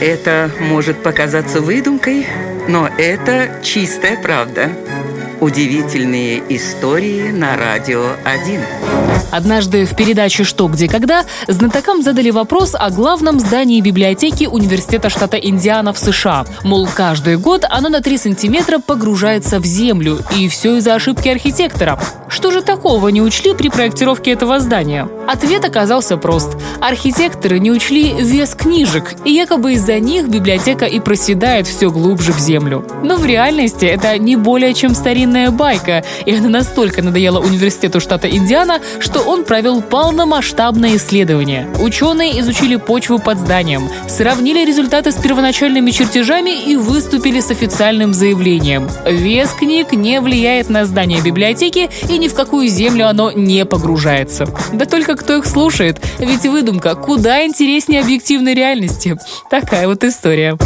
Это может показаться выдумкой, но это чистая правда. Удивительные истории на радио 1. Однажды в передаче «Что, где, когда» знатокам задали вопрос о главном здании библиотеки Университета штата Индиана в США. Мол, каждый год оно на 3 сантиметра погружается в землю, и все из-за ошибки архитектора. Что же такого не учли при проектировке этого здания? Ответ оказался прост. Архитекторы не учли вес книжек, и якобы из-за них библиотека и проседает все глубже в землю. Но в реальности это не более чем старинная байка, и она настолько надоела университету штата Индиана, что он провел полномасштабное исследование. Ученые изучили почву под зданием, сравнили результаты с первоначальными чертежами и выступили с официальным заявлением. Вес книг не влияет на здание библиотеки и ни в какую землю оно не погружается. Да только кто их слушает, ведь выдумка куда интереснее объективной реальности. Такая вот история.